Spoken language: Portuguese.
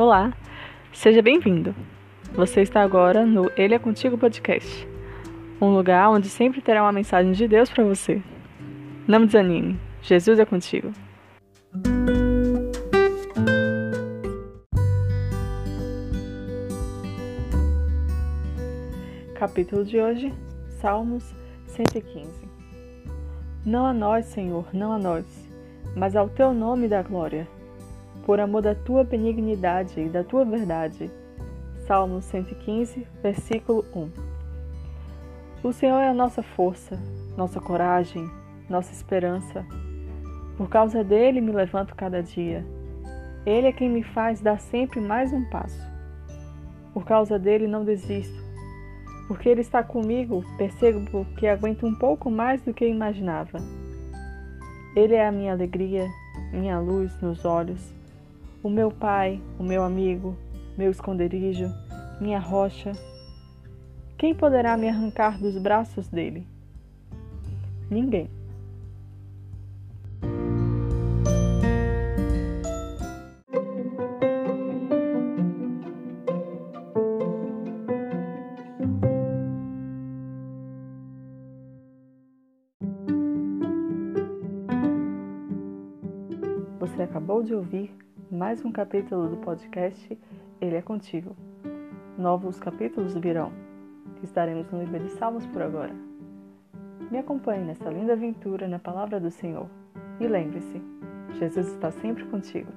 Olá, seja bem-vindo. Você está agora no Ele é Contigo Podcast, um lugar onde sempre terá uma mensagem de Deus para você. Não desanime, Jesus é contigo. Capítulo de hoje, Salmos 115. Não a nós, Senhor, não a nós, mas ao teu nome da glória por amor da tua benignidade e da tua verdade. Salmo 115, versículo 1. O Senhor é a nossa força, nossa coragem, nossa esperança. Por causa dele me levanto cada dia. Ele é quem me faz dar sempre mais um passo. Por causa dele não desisto. Porque ele está comigo, percebo que aguento um pouco mais do que imaginava. Ele é a minha alegria, minha luz nos olhos o meu pai, o meu amigo, meu esconderijo, minha rocha. Quem poderá me arrancar dos braços dele? Ninguém. Você acabou de ouvir mais um capítulo do podcast Ele é Contigo. Novos capítulos virão. Estaremos no livro de Salmos por agora. Me acompanhe nessa linda aventura na palavra do Senhor. E lembre-se, Jesus está sempre contigo.